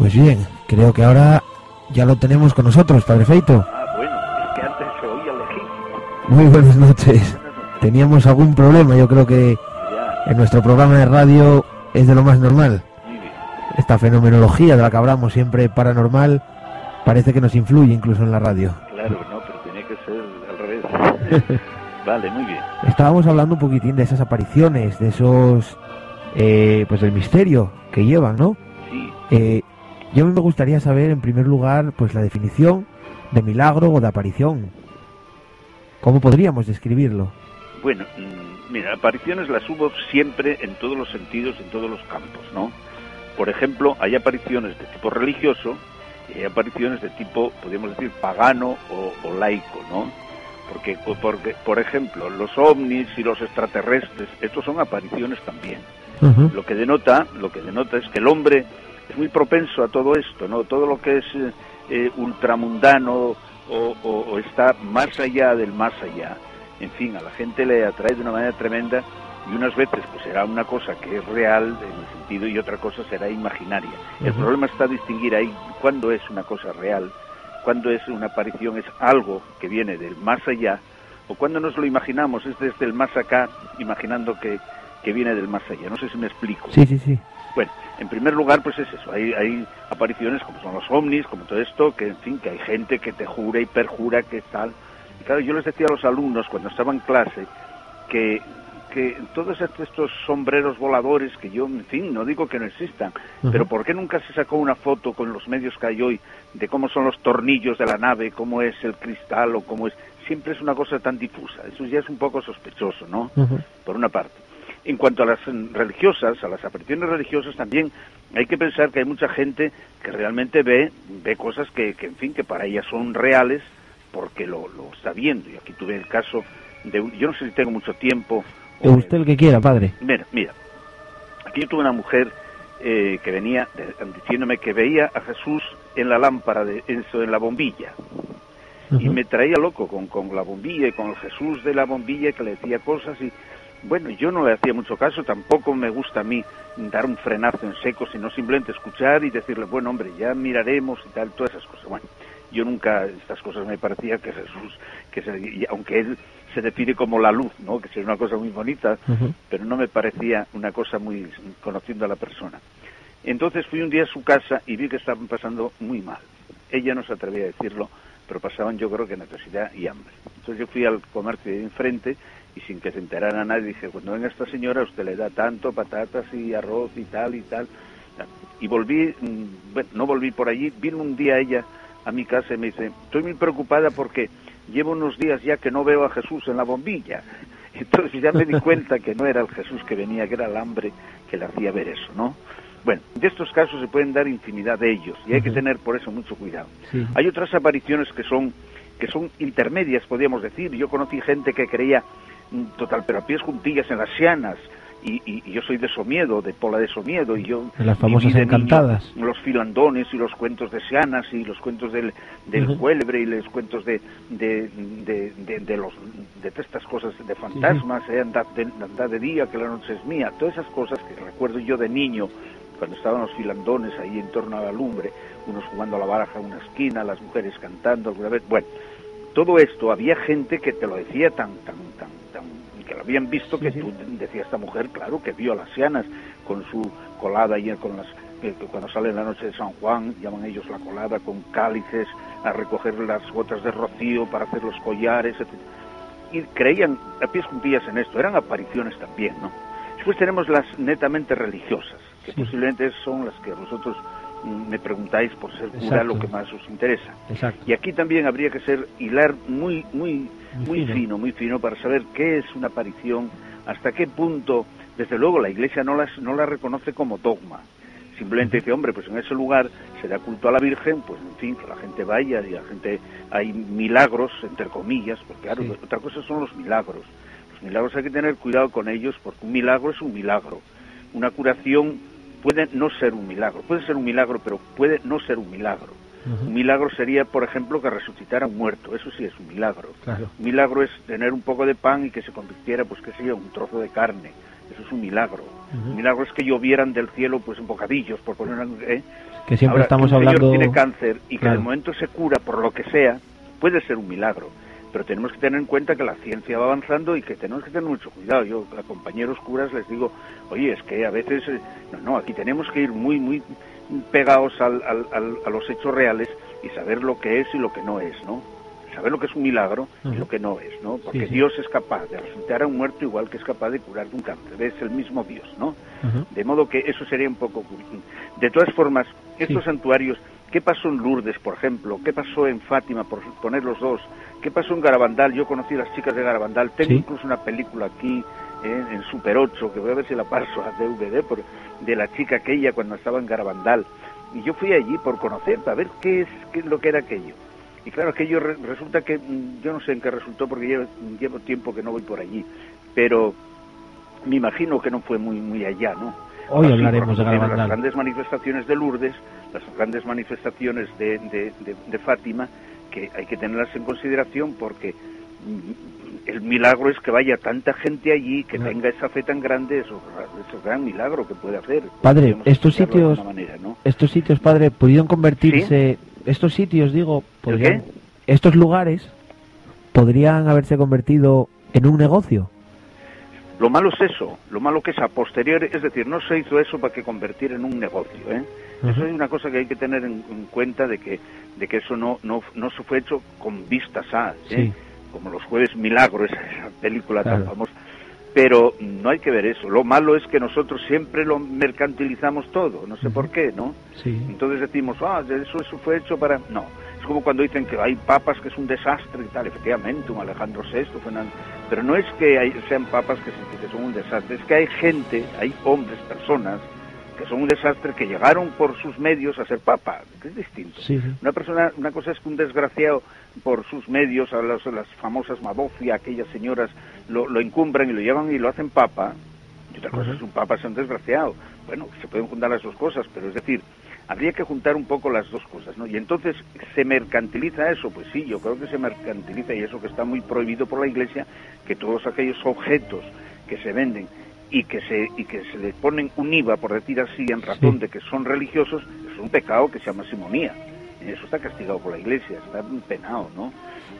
Pues bien, creo que ahora ya lo tenemos con nosotros, Padre Feito. Ah, bueno, es que antes se oía legítimo. Muy buenas noches. Teníamos algún problema, yo creo que en nuestro programa de radio es de lo más normal. Esta fenomenología de la que hablamos siempre paranormal parece que nos influye incluso en la radio. Claro, no, pero tenía que ser al revés. vale, muy bien. Estábamos hablando un poquitín de esas apariciones, de esos, eh, pues del misterio que llevan, ¿no? Sí, Eh, yo me gustaría saber, en primer lugar, pues la definición de milagro o de aparición. ¿Cómo podríamos describirlo? bueno, mm, mira, apariciones las hubo siempre en todos los sentidos, en todos los campos, ¿no? Por ejemplo, hay apariciones de tipo religioso y hay apariciones de tipo, podríamos decir, pagano o, o laico, ¿no? Porque, porque, por ejemplo, los ovnis y los extraterrestres, estos son apariciones también. Lo que denota lo que denota es que el hombre es muy propenso a todo esto no todo lo que es eh, eh, ultramundano o, o- o está más allá del más allá en fin a la gente le atrae de una manera tremenda y unas veces pues será una cosa que es real en el sentido y otra cosa será imaginaria el problema está distinguir ahí cuándo es una cosa real cuándo es una aparición es algo que viene del más allá o cuando nos lo imaginamos es desde el más acá imaginando que que viene del más allá. No sé si me explico. Sí, sí, sí. Bueno, en primer lugar, pues es eso. Hay, hay apariciones como son los ovnis, como todo esto, que en fin, que hay gente que te jura y perjura que tal. Y claro, yo les decía a los alumnos cuando estaba en clase que, que todos est- estos sombreros voladores que yo, en fin, no digo que no existan, pero ¿por qué nunca se sacó una foto con los medios que hay hoy de cómo son los tornillos de la nave, cómo es el cristal o cómo es... Siempre es una cosa tan difusa. Eso ya es un poco sospechoso, ¿no? Por una parte. En cuanto a las religiosas, a las apariciones religiosas también, hay que pensar que hay mucha gente que realmente ve, ve cosas que, que, en fin, que para ellas son reales porque lo, lo está viendo. Y aquí tuve el caso de un, yo no sé si tengo mucho tiempo. Eh, Usted el que quiera, padre. Mira, mira, aquí yo tuve una mujer eh, que venía de- diciéndome que veía a Jesús en la lámpara, de, en, en la bombilla y me traía loco con, con la bombilla y con el Jesús de la bombilla que le decía cosas y bueno, yo no le hacía mucho caso, tampoco me gusta a mí dar un frenazo en seco, sino simplemente escuchar y decirle, bueno, hombre, ya miraremos y tal, todas esas cosas. Bueno, yo nunca, estas cosas me parecía que Jesús, que se, y aunque él se define como la luz, ¿no? que es una cosa muy bonita, pero no me parecía una cosa muy conociendo a la persona. Entonces fui un día a su casa y vi que estaban pasando muy mal. Ella no se atrevía a decirlo, pero pasaban yo creo que necesidad y hambre. Entonces yo fui al comercio de enfrente y sin que se enterara nadie dije, cuando venga esta señora usted le da tanto, patatas y arroz y tal y tal. Y volví, mm, bueno, no volví por allí, vino un día ella a mi casa y me dice, estoy muy preocupada porque llevo unos días ya que no veo a Jesús en la bombilla. Entonces ya me di cuenta que no era el Jesús que venía, que era el hambre que le hacía ver eso, ¿no? Bueno, de estos casos se pueden dar infinidad de ellos y hay que tener por eso mucho cuidado. Sí. Hay otras apariciones que son que son intermedias, podríamos decir. Yo conocí gente que creía mm, total, pero a pies juntillas en las sianas. Y, y- y yo soy de Somiedo, de Pola de Somiedo, y yo De las famosas de niño encantadas. los filandones y los cuentos de Sianas y los cuentos del, del Ujú. cuélebre y los cuentos de de, de, de- de los de estas cosas de fantasmas, eh, andad, de, andad de día que la noche es mía, todas esas cosas que recuerdo yo de niño cuando estaban los filandones ahí en torno a la lumbre, unos jugando a la baraja en una esquina, las mujeres cantando alguna vez, bueno, todo esto había gente que te lo decía tan tan tan tan que lo habían visto que sí. tú decía esta mujer claro que vio a las sianas con su colada y con las que, que cuando sale la noche de San Juan llaman ellos la colada con cálices a recoger las gotas de rocío para hacer los collares etc. y creían a pies juntillas en esto eran apariciones también no después tenemos las netamente religiosas que Sí. posiblemente son las que vosotros mm, me preguntáis por ser cura lo que más os interesa Exacto. y aquí también habría que ser hilar muy, muy, Muy muy fino. fino. muy fino, para saber qué es una aparición, hasta qué punto, desde luego, la Iglesia no, las, no la reconoce como dogma, Simplemente dice, hombre, pues en ese lugar se da culto a la Virgen, pues en fin, que la gente vaya y la gente, hay milagros, entre comillas, porque claro, otra cosa son los milagros. Los milagros hay que tener cuidado con ellos porque un milagro es un milagro. Una curación puede no ser un milagro, puede ser un milagro, pero puede no ser un milagro. Un milagro sería, por ejemplo, que resucitara un muerto, eso sí es un milagro. Un milagro es tener un poco de pan y que se convirtiera, pues qué sé yo, un trozo de carne eso es un milagro. Un milagro es que llovieran del cielo pues bocadillos, por poner ¿eh? Que siempre estamos hablando... Señor tiene cáncer y que de momento se cura por lo que sea, puede ser un milagro. Pero tenemos que tener en cuenta que la ciencia va avanzando y que tenemos que tener mucho cuidado. Yo a compañeros curas les digo, oye, es que a veces, eh, no, no, aquí tenemos que ir muy, muy pegados al, al, a los hechos reales y saber lo que es y lo que no es, ¿no? saber lo que es un milagro y lo que no es, ¿no? Porque Dios es capaz de resucitar a un muerto igual que es capaz de curar un cáncer, es el mismo Dios, ¿no? De modo que eso sería un poco... De todas formas, estos santuarios, ¿qué pasó en Lourdes, por ejemplo? ¿Qué pasó en Fátima, por poner los dos? ¿Qué pasó en Garabandal? Yo conocí a las chicas de Garabandal, tengo incluso una película aquí ¿eh? en Super 8, que voy a ver si la paso a DVD, por, de la chica aquella cuando estaba en Garabandal. Y yo fui allí por conocer, para ver qué es, qué es lo que era aquello. Y claro, aquello resulta que, mm, yo no sé en qué resultó porque llevo, llevo, tiempo que no voy por allí, pero me imagino que no fue muy, muy allá, ¿no? Hoy hablaremos de Las grandes manifestaciones de Lourdes, las grandes manifestaciones de, de, Fátima, que hay que tenerlas en consideración porque mm, el milagro es que vaya tanta gente allí, que tenga esa fe tan grande, eso, es un gran milagro que puede hacer. Padre, estos sitios, estos sitios, padre, pudieron convertirse estos sitios, digo, podrían, estos lugares podrían haberse convertido en un negocio. Lo malo es eso, lo malo que es a posteriori, es decir, no se hizo eso para que convertir en un negocio. ¿eh? Eso es una cosa que hay que tener en, cuenta de que, de que eso no, no, no se fue hecho con vistas a, ¿eh? como los jueves milagros, esa película tan famosa. Pero no hay que ver eso. Lo malo es que nosotros siempre lo mercantilizamos todo, no sé por qué, ¿no? Entonces decimos, ah, eso, eso fue hecho para... No, es como cuando dicen que hay papas que es un desastre y tal, efectivamente, un Alejandro VI, Fernando... pero no es que sean papas que, que son un desastre, es que hay gente, hay hombres, personas, que son un desastre, que llegaron por sus medios a ser papa, que es distinto. Una persona, una cosa es que un desgraciado por sus medios, a las, las famosas Madofia, aquellas señoras, lo, lo encumbran y lo llevan y lo hacen papa, y otra cosa es un papa ser un desgraciado. Bueno, se pueden juntar las dos cosas, pero es decir, habría que juntar un poco las dos cosas, ¿no? Y entonces, ¿se mercantiliza eso? Pues sí, yo creo que se mercantiliza y eso que está muy prohibido por la Iglesia, que todos aquellos objetos que se venden y que se y que se le ponen un IVA, por decir así, en razón de que son religiosos, es un pecado que se llama simonía. Eso está castigado por la Iglesia, está penado, ¿no?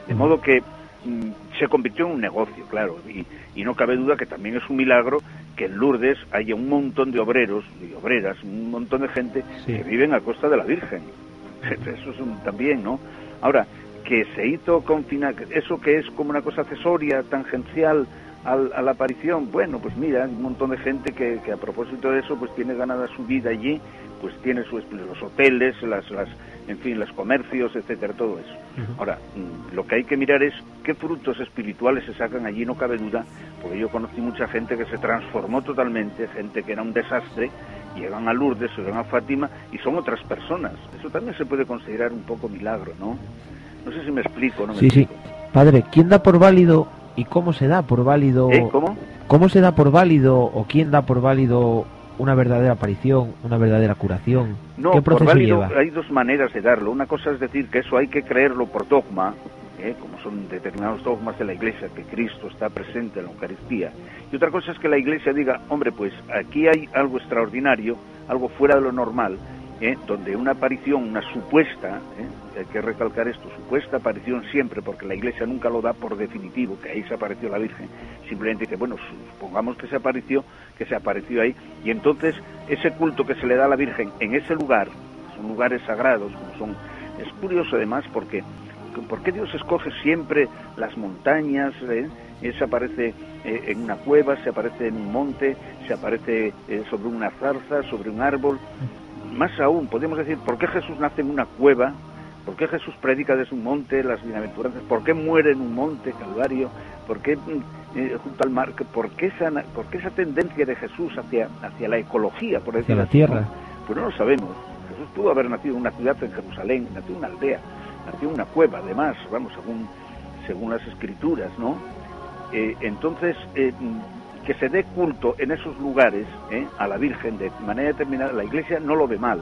De modo que mm, se convirtió en un negocio, claro, y, y, no cabe duda que también es un milagro que en Lourdes haya un montón de obreros y obreras, un montón de gente que viven a costa de la Virgen. Eso es un, también, ¿no? Ahora, que se hizo con eso que es como una cosa accesoria, tangencial, a la aparición, bueno, pues mira, un montón de gente que, que, a propósito de eso, pues tiene ganada su vida allí, pues tiene sus, los hoteles, las, las, en fin, los comercios, etcétera, todo eso. Ahora, mm, lo que hay que mirar es qué frutos espirituales se sacan allí, no cabe duda, porque yo conocí mucha gente que se transformó totalmente, gente que era un desastre, llegan a Lourdes, llegan a Fátima y son otras personas. Eso también se puede considerar un poco milagro, ¿no? No sé si me explico, ¿no? Me sí, sí. Padre, ¿quién da por válido ¿Y cómo se da por válido? ¿Eh? ¿Cómo? ¿Cómo se da por válido o quién da por válido una verdadera aparición, una verdadera curación? No, ¿Qué proceso por válido hay dos maneras de darlo. Una cosa es decir que eso hay que creerlo por dogma, ¿eh? como son determinados dogmas de la Iglesia, que Cristo está presente en la Eucaristía. Y otra cosa es que la Iglesia diga, hombre, pues aquí hay algo extraordinario, algo fuera de lo normal, ¿eh? donde una aparición, una supuesta, ¿eh? hay que recalcar esto, supuesta aparición siempre, porque la Iglesia nunca lo da por definitivo, que ahí se apareció la Virgen, simplemente dice, bueno, supongamos que se apareció, que se apareció ahí, y entonces ese culto que se le da a la Virgen en ese lugar, son lugares sagrados, como son, es curioso además porque ¿por qué Dios escoge siempre las montañas? Eh? Se aparece en una cueva, se aparece en un monte, se aparece sobre una zarza, sobre un árbol más aún, podemos decir, ¿por qué Jesús nace en una cueva? ¿Por qué Jesús predica desde un monte las bienaventuranzas? ¿Por qué muere en un monte, Calvario? ¿Por qué mm, eh, junto al mar? ¿Por qué, esa, ¿Por esa tendencia de Jesús hacia, hacia la ecología, por decirlo la tierra? Pues no lo sabemos. Jesús pudo haber nacido en una ciudad en Jerusalén, nació en una aldea, nació en una cueva, además, vamos, según, según las escrituras, ¿no? Eh, entonces, eh, que se dé culto en esos lugares ¿eh? a la Virgen de manera determinada, la Iglesia no lo ve mal.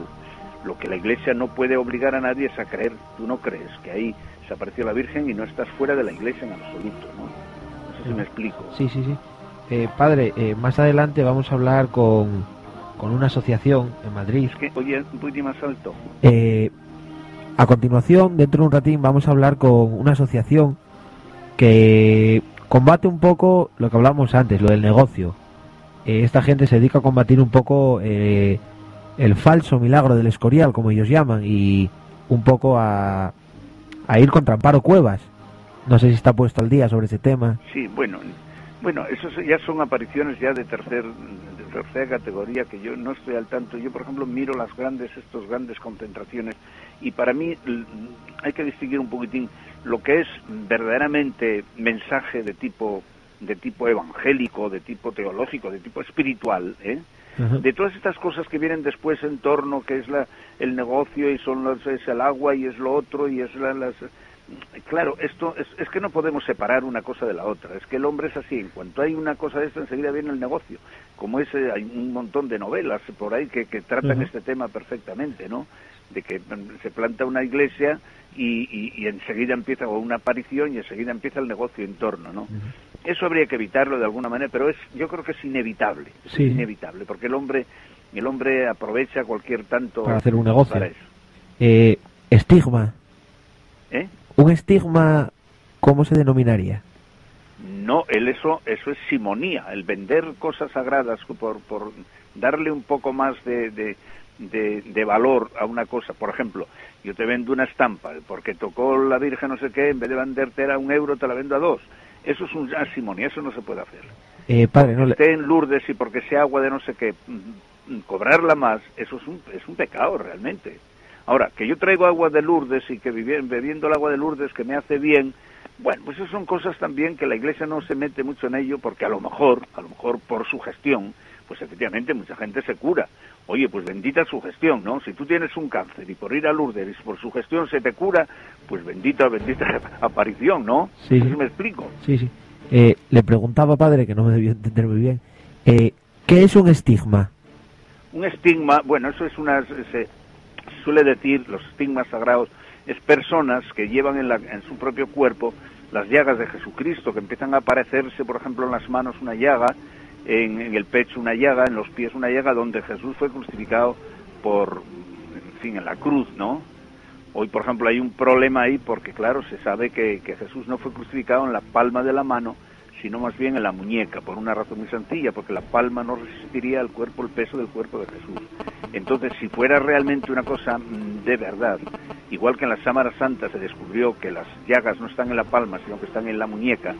Lo que la Iglesia no puede obligar a nadie es a creer. Tú no crees que ahí se apareció la Virgen y no estás fuera de la Iglesia en absoluto, ¿no? No sé si me explico. Sí, sí, sí. Eh, padre, eh, más adelante vamos a hablar con, con una asociación en Madrid. Es que, oye, un poquito más alto. Eh, a continuación, dentro de un ratín, vamos a hablar con una asociación que combate un poco lo que hablamos antes, lo del negocio. Eh, esta gente se dedica a combatir un poco eh, el falso milagro del escorial, como ellos llaman, y un poco a, a ir contra Amparo Cuevas. No sé si está puesto al día sobre ese tema. Sí, bueno, bueno, esos ya son apariciones ya de tercer de tercera categoría que yo no estoy al tanto. Yo, por ejemplo, miro las grandes estos grandes concentraciones y para mí hay que distinguir un poquitín lo que es verdaderamente mensaje de tipo de tipo evangélico, de tipo teológico, de tipo espiritual, ¿eh? de todas estas cosas que vienen después en torno, que es la, el negocio y son los, es el agua y es lo otro y es la, las... Claro, esto es, es que no podemos separar una cosa de la otra. Es que el hombre es así. En cuanto hay una cosa de esto, enseguida viene el negocio. Como ese, hay un montón de novelas por ahí que, que tratan este tema perfectamente, ¿no? De que se planta una iglesia y, y, y enseguida empieza o una aparición y enseguida empieza el negocio en torno, ¿no? Eso habría que evitarlo de alguna manera, pero es, yo creo que es inevitable, es inevitable, porque el hombre, el hombre aprovecha cualquier tanto Para hacer un negocio. para eso, Eh, estigma. ¿eh? Un estigma, ¿cómo se denominaría? No, el eso, eso es simonía, el vender cosas sagradas por, por darle un poco más de, de, de- de valor a una cosa. Por ejemplo, yo te vendo una estampa, porque tocó la Virgen no sé qué, en vez de venderte a un euro te la vendo a dos. Eso es una simonía, eso no se puede hacer. Eh, padre, no le... esté en Lourdes y porque sea agua de no sé qué, mm, mm, cobrarla más, eso es un, es un pecado realmente. Ahora, que yo traigo agua de Lourdes y que bebiendo el agua de Lourdes que me hace bien, bueno, pues esas son cosas también que la Iglesia no se mete mucho en ello porque a lo mejor, a lo mejor por su gestión, pues efectivamente mucha gente se cura. Oye, pues bendita su gestión, ¿no? Si tú tienes un cáncer y por ir a Lourdes y por su gestión se te cura, pues bendita, bendita aparición, ¿no? Sí. Eso me explico. Sí, sí. Eh, le preguntaba, padre, que no me debió entender muy bien, eh, ¿qué es un estigma? Un estigma, bueno, eso es una, se suele decir, los estigmas sagrados, es personas que llevan en, la- en su propio cuerpo las llagas de Jesucristo, que empiezan a aparecerse, por ejemplo, en las manos una llaga, en, en el pecho una llaga, en los pies una llaga, donde Jesús fue crucificado por, en fin, en la cruz, ¿no? Hoy, por ejemplo, hay un problema ahí porque, claro, se sabe que, que Jesús no fue crucificado en la palma de la mano, sino más bien en la muñeca, por una razón muy sencilla, porque la palma no resistiría al cuerpo, el peso del cuerpo de Jesús. Entonces, si fuera realmente una cosa mm, de verdad, igual que en la Sámara Santa se descubrió que las llagas no están en la palma, sino que están en la muñeca,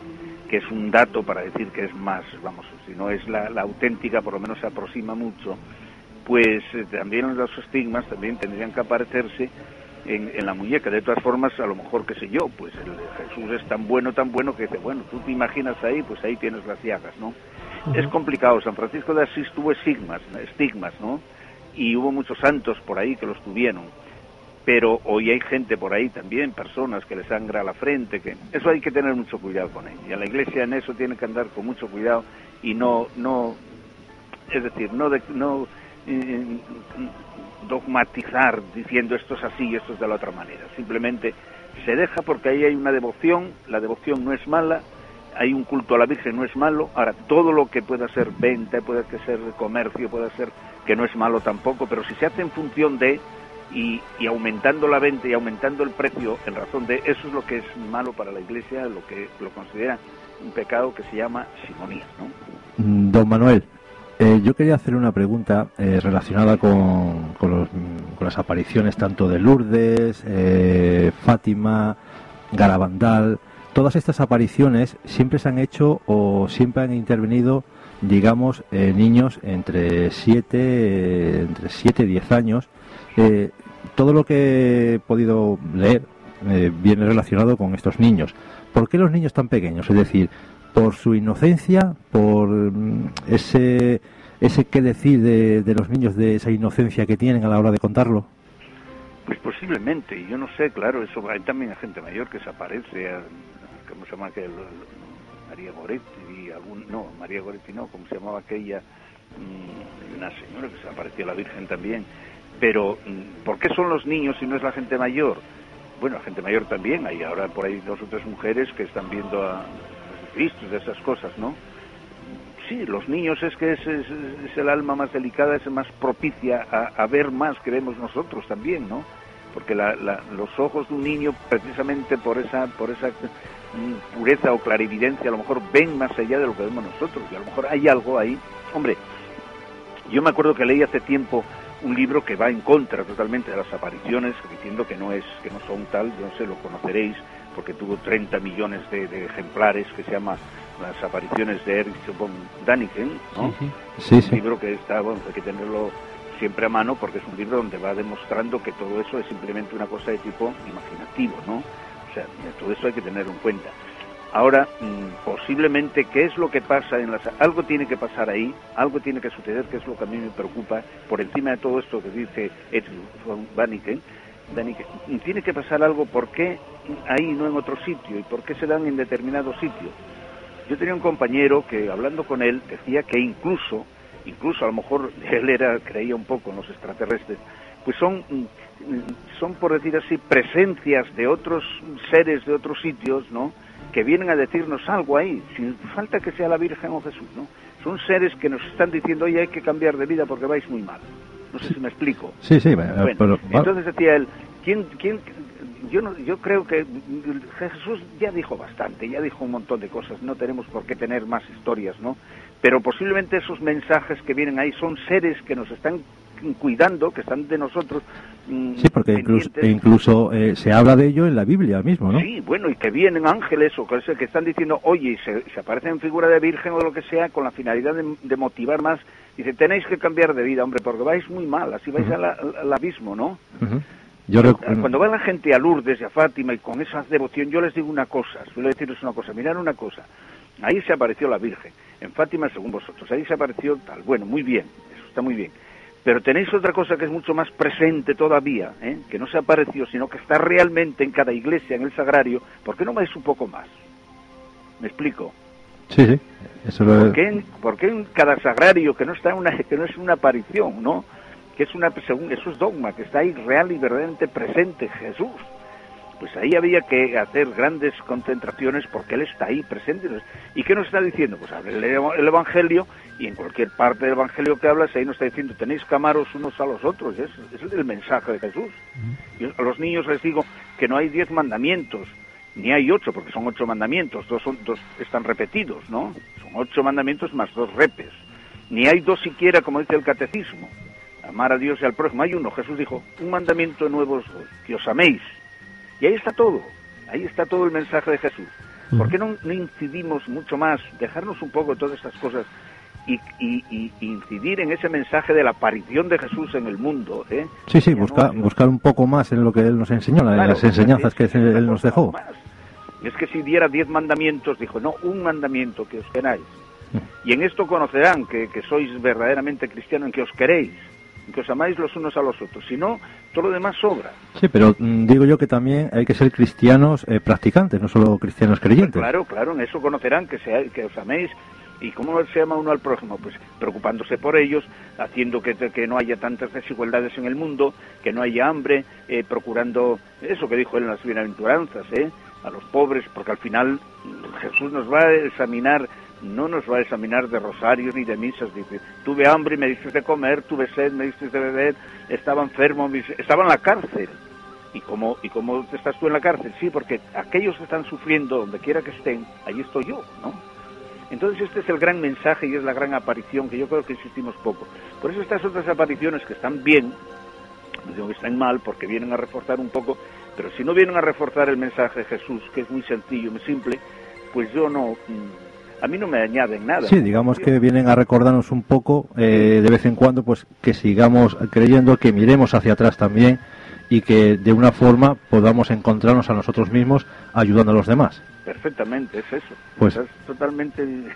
que es un dato para decir que es más, vamos, si no es la, la auténtica, por lo menos se aproxima mucho, pues eh, también los estigmas también tendrían que aparecerse en, en la muñeca. De todas formas, a lo mejor, qué sé yo, pues el Jesús es tan bueno, tan bueno que dice, bueno, tú te imaginas ahí, pues ahí tienes las llagas, ¿no? Es complicado. San Francisco de Asís tuvo estigmas, estigmas, ¿no? Y hubo muchos santos por ahí que los tuvieron. Pero hoy hay gente por ahí también, personas que le sangra la frente, que eso hay que tener mucho cuidado con ello. Y a la iglesia en eso tiene que andar con mucho cuidado y no, no, es decir, no, de- no eh, dogmatizar diciendo esto es así y esto es de la otra manera. Simplemente se deja porque ahí hay una devoción, la devoción no es mala, hay un culto a la Virgen, no es malo. Ahora, todo lo que pueda ser venta, puede que ser comercio, puede ser que no es malo tampoco, pero si se hace en función de y, y aumentando la venta y aumentando el precio en razón de eso es lo que es malo para la Iglesia, lo que lo considera un pecado que se llama simonía, ¿no? Mm, Don Manuel, eh, yo quería hacer una pregunta eh, relacionada con, con los- mm, con las apariciones tanto de Lourdes, eh, Fátima, Garabandal. Todas estas apariciones siempre se han hecho o siempre han intervenido, digamos, eh, niños entre 7 entre 7 y 10 años. Eh, todo lo que he podido leer eh, viene relacionado con estos niños. ¿Por qué los niños tan pequeños? Es decir, por su inocencia, por mm, ese ese qué decir de, de los niños, de esa inocencia que tienen a la hora de contarlo? Pues posiblemente, yo no sé, claro, eso hay también a gente mayor que se aparece, a, ¿cómo se llama aquel? María Goretti, no, María Goretti no, ¿cómo se llamaba aquella? Mm, una señora que se apareció la Virgen también. Pero, mm, ¿por qué son los niños y no es la gente mayor? Bueno, la gente mayor también, hay ahora por ahí dos o tres mujeres que están viendo a Cristo de esas cosas, ¿no? Sí, los niños es que es, el alma más delicada, es más propicia a, ver más que vemos nosotros también, ¿no? Porque los ojos de un niño, precisamente por esa, por esa pureza o clarividencia, a lo mejor ven más allá de lo que vemos nosotros, y a lo mejor hay algo ahí. Hombre, yo me acuerdo que leí hace tiempo un libro que va en contra totalmente de las apariciones, diciendo que no es, que no son tal, yo no sé, lo conoceréis, porque tuvo 30 millones de, de ejemplares, que se llama Las apariciones de Erich von Daniken, ¿no? Sí, sí. un libro que está, bueno, hay que tenerlo siempre a mano porque es un libro donde va demostrando que todo eso es simplemente una cosa de tipo imaginativo, ¿no? O sea, todo eso hay que tenerlo en cuenta. Ahora, mmm, posiblemente, ¿qué es lo que pasa en las... Algo tiene que pasar ahí, algo tiene que suceder, que es lo que a mí me preocupa, por encima de todo esto que dice Ed von Daniken, Daniken, tiene que pasar algo, ¿por qué ahí no en otro sitio? ¿Y por qué se dan en determinado sitio? Yo tenía un compañero que, hablando con él, decía que incluso, incluso a lo mejor él era, creía un poco en los extraterrestres, pues son, son por decir así, presencias de otros seres de otros sitios, ¿no?, que vienen a decirnos algo ahí, sin falta que sea la Virgen o Jesús, ¿no? Son seres que nos están diciendo, oye, hay que cambiar de vida porque vais muy mal. No sé si me explico. Sí, sí, bueno, pero... Entonces decía él, ¿quién, quién, yo, no, yo creo que Jesús ya dijo bastante, ya dijo un montón de cosas, no tenemos por qué tener más historias, ¿no? Pero posiblemente esos mensajes que vienen ahí son seres que nos están cuidando, que están de nosotros. Mmm, sí, porque incluso, incluso eh, se habla de ello en la Biblia mismo, ¿no? Sí, bueno, y que vienen ángeles o que, que están diciendo, oye, se, se, aparecen en figura de virgen o lo que sea, con la finalidad de, de, motivar más. Dice, tenéis que cambiar de vida, hombre, porque vais muy mal, así vais uh -huh. al, al, al, abismo, ¿no? Uh -huh. Yo Cuando va la gente a Lourdes y a Fátima y con esa devoción, yo les digo una cosa, suelo decirles una cosa, mirar una cosa, ahí se apareció la Virgen, en Fátima según vosotros, ahí se apareció tal, bueno, muy bien, eso está muy bien, pero tenéis otra cosa que es mucho más presente todavía, ¿eh? que no se apareció, sino que está realmente en cada iglesia, en el sagrario. ¿Por qué no vais un poco más? ¿Me explico? Sí, sí. Eso lo... ¿Por, qué en, ¿Por qué en cada sagrario que no está una, que no es una aparición, no? Que es una según eso es dogma, que está ahí real y verdaderamente presente Jesús. Pues ahí había que hacer grandes concentraciones porque Él está ahí presente. ¿Y qué nos está diciendo? Pues el Evangelio y en cualquier parte del Evangelio que hablas, ahí nos está diciendo, tenéis que amaros unos a los otros. Es, es el mensaje de Jesús. Yo a los niños les digo que no hay diez mandamientos, ni hay ocho, porque son ocho mandamientos, dos, son, dos están repetidos, ¿no? Son ocho mandamientos más dos repes. Ni hay dos siquiera, como dice el catecismo. Amar a Dios y al prójimo. Hay uno, Jesús dijo, un mandamiento nuevo es que os améis. Y ahí está todo, ahí está todo el mensaje de Jesús. ¿Por qué no, no incidimos mucho más, dejarnos un poco de todas estas cosas y, y, y, incidir en ese mensaje de la aparición de Jesús en el mundo. ¿eh? Sí, sí, buscar, no, buscar un poco más en lo que Él nos enseñó, claro, en las enseñanzas que Él nos dejó. Más. Es que si diera diez mandamientos, dijo, no, un mandamiento que os queráis. Y en esto conocerán que, que sois verdaderamente cristianos, en que os queréis, que os amáis los unos a los otros. Si no, todo lo demás sobra. Sí, pero mm, digo yo que también hay que ser cristianos eh, practicantes, no solo cristianos creyentes. Pues claro, claro, en eso conocerán que, sea, que os améis ¿Y cómo se llama uno al prójimo? Pues preocupándose por ellos, haciendo que, que no haya tantas desigualdades en el mundo, que no haya hambre, eh, procurando eso que dijo él en las bienaventuranzas, ¿eh? a los pobres, porque al final Jesús nos va a examinar, no nos va a examinar de rosarios ni de misas, dice, tuve hambre y me diste de comer, tuve sed, me diste de beber, estaba enfermo, estaba en la cárcel. ¿Y cómo, ¿Y cómo estás tú en la cárcel? Sí, porque aquellos que están sufriendo, donde quiera que estén, ahí estoy yo, ¿no? Entonces este es el gran mensaje y es la gran aparición que yo creo que insistimos poco. Por eso estas otras apariciones que están bien, no digo que están mal porque vienen a reforzar un poco, pero si no vienen a reforzar el mensaje de Jesús, que es muy sencillo, muy simple, pues yo no, a mí no me añaden nada. Sí, digamos que vienen a recordarnos un poco eh, de vez en cuando, pues que sigamos creyendo, que miremos hacia atrás también y que de una forma podamos encontrarnos a nosotros mismos ayudando a los demás. Perfectamente, es eso. Pues es totalmente en,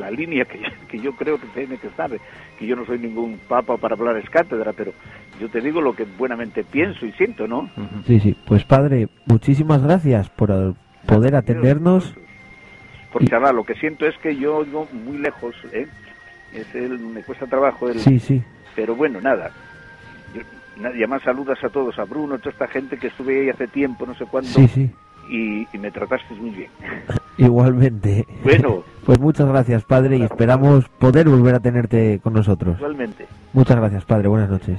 la línea que, que yo creo que tiene que estar, que yo no soy ningún papa para hablar es cátedra, pero yo te digo lo que buenamente pienso y siento, ¿no? Sí, sí. Pues padre, muchísimas gracias por poder atendernos. Porque ahora lo que siento es que yo oigo muy lejos, ¿eh? Es el, me cuesta trabajo el... Sí, sí. Pero bueno, nada. Yo, más saludas a todos, a Bruno, a toda esta gente que estuve ahí hace tiempo, no sé cuándo. Sí, sí. Y, me trataste muy bien. Igualmente. Bueno. Pues muchas gracias, padre, y esperamos poder volver a tenerte con nosotros. Igualmente. Muchas gracias, padre. Buenas noches.